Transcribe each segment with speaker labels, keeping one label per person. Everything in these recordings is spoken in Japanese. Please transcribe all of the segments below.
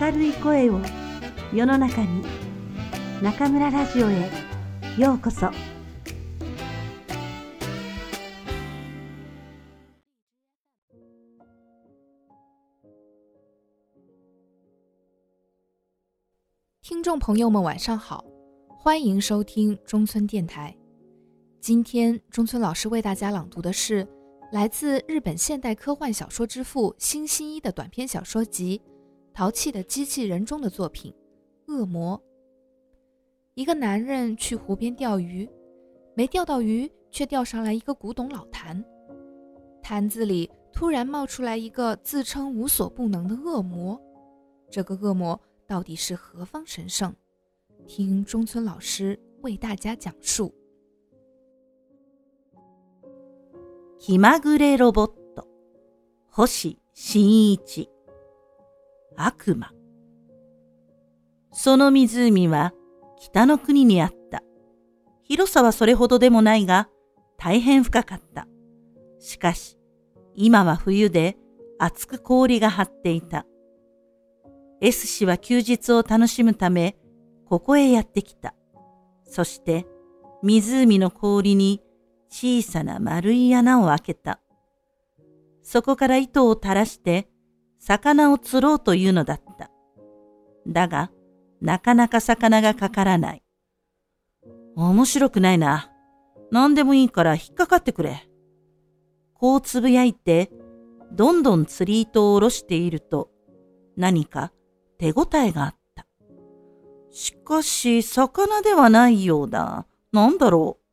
Speaker 1: 明るい声を世の中に中村ラジオへようこそ
Speaker 2: 听众朋友们，晚上好，欢迎收听中村电台。今天中村老师为大家朗读的是来自日本现代科幻小说之父新新一的短篇小说集《 淘气的机器人》中的作品《恶魔》。一个男人去湖边钓鱼，没钓到鱼，却钓上来一个古董老坛。坛子里突然冒出来一个自称无所不能的恶魔。这个恶魔。到底是何方神圣？听中村老师为大家讲述。
Speaker 1: 気まぐれロボット星新一 悪魔その湖は北の国にあった。広さはそれほどでもないが、大変深かった。しかし、今は冬で厚く氷が張っていた。S 氏は休日を楽しむため、ここへやってきた。そして、湖の氷に小さな丸い穴を開けた。そこから糸を垂らして、魚を釣ろうというのだった。だが、なかなか魚がかからない。面白くないな。何でもいいから引っかかってくれ。こうつぶやいて、どんどん釣り糸を下ろしていると、何か手応えがあった。しかし、魚ではないようだ。なんだろう。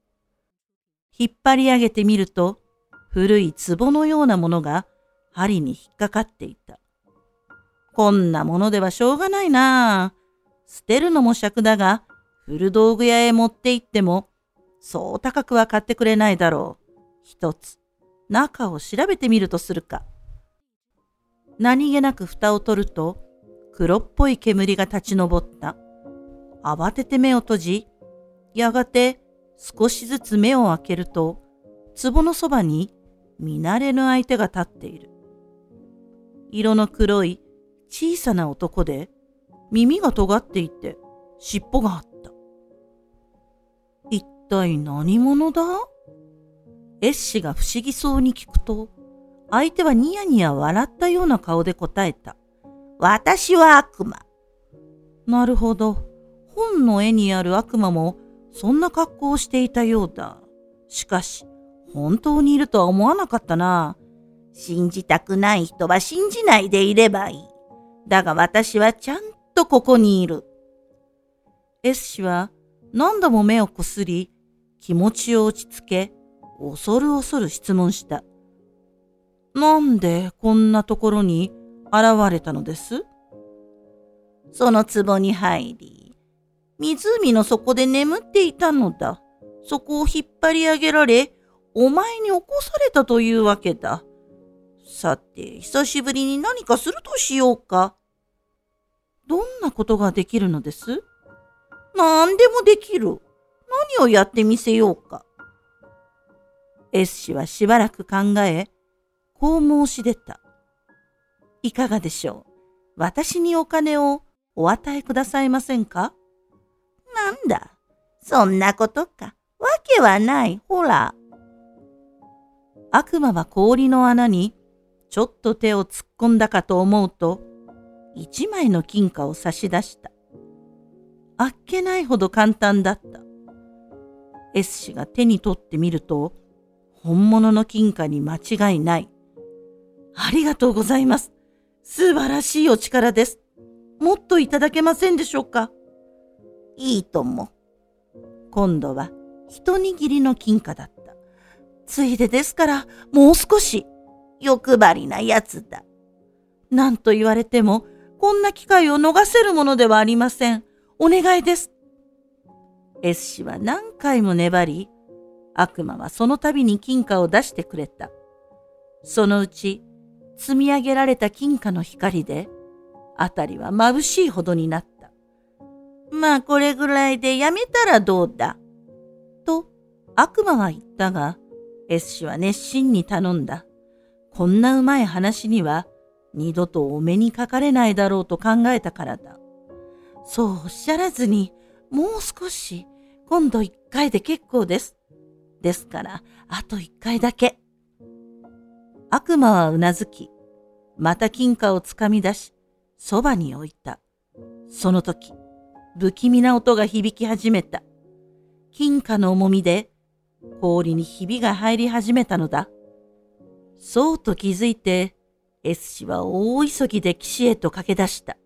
Speaker 1: 引っ張り上げてみると、古い壺のようなものが針に引っかかっていた。こんなものではしょうがないな。捨てるのも尺だが、古道具屋へ持って行っても、そう高くは買ってくれないだろう。一つ、中を調べてみるとするか。何気なく蓋を取ると、黒っぽい煙が立ち上った。慌てて目を閉じ、やがて少しずつ目を開けると、壺のそばに見慣れぬ相手が立っている。色の黒い小さな男で、耳が尖っていて尻尾があった。一体何者だ？エッシが不思議そうに聞くと、相手はニヤニヤ笑ったような顔で答えた。私は悪魔。なるほど。本の絵にある悪魔もそんな格好をしていたようだ。しかし、本当にいるとは思わなかったな。信じたくない人は信じないでいればいい。だが私はちゃんとここにいる。S 氏は何度も目をこすり、気持ちを落ち着け、恐る恐る質問した。なんでこんなところに現れたのです？その壺に入り、湖の底で眠っていたのだ。そこを引っ張り上げられ、お前に起こされたというわけだ。さて、久しぶりに何かするとしようか。どんなことができるのです？何でもできる。何をやってみせようか。S 氏はしばらく考え、こう申し出た。いかがでしょう？私にお金をお与えくださいませんか？なんだ？そんなことか。わけはない。ほら。悪魔は氷の穴にちょっと手を突っ込んだかと思うと、一枚の金貨を差し出した。あっけないほど簡単だった。S 氏が手に取ってみると、本物の金貨に間違いない。ありがとうございます。素晴らしいお力です。もっといただけませんでしょうかいいとも。今度は一握りの金貨だった。ついでですから、もう少し。欲張りなやつだ。何と言われても、こんな機会を逃せるものではありません。お願いです。S 氏は何回も粘り、悪魔はその度に金貨を出してくれた。そのうち積み上げられた金貨の光で、あたりは眩しいほどになった。まあこれぐらいでやめたらどうだ？と悪魔は言ったが、S 氏は熱心に頼んだ。こんなうまい話には二度とお目にかかれないだろうと考えたからだ。そうおっしゃらずに、もう少し、今度一回で結構です。ですから、あと一回だけ。悪魔はうなずき、また金貨をつかみ出し、そばに置いた。その時、不気味な音が響き始めた。金貨の重みで氷にひびが入り始めたのだ。そうと気づいて、S 氏は大急ぎで岸へと駆け出した。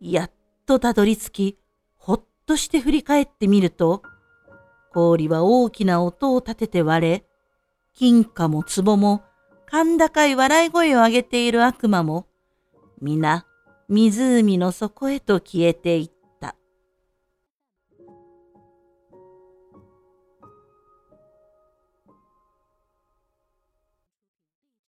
Speaker 1: やっとたどり着き、ほっとして振り返ってみると、氷は大きな音を立てて割れ、金貨も壺も、甲高い笑い声を上げている悪魔も、皆、湖の底へと消えていった。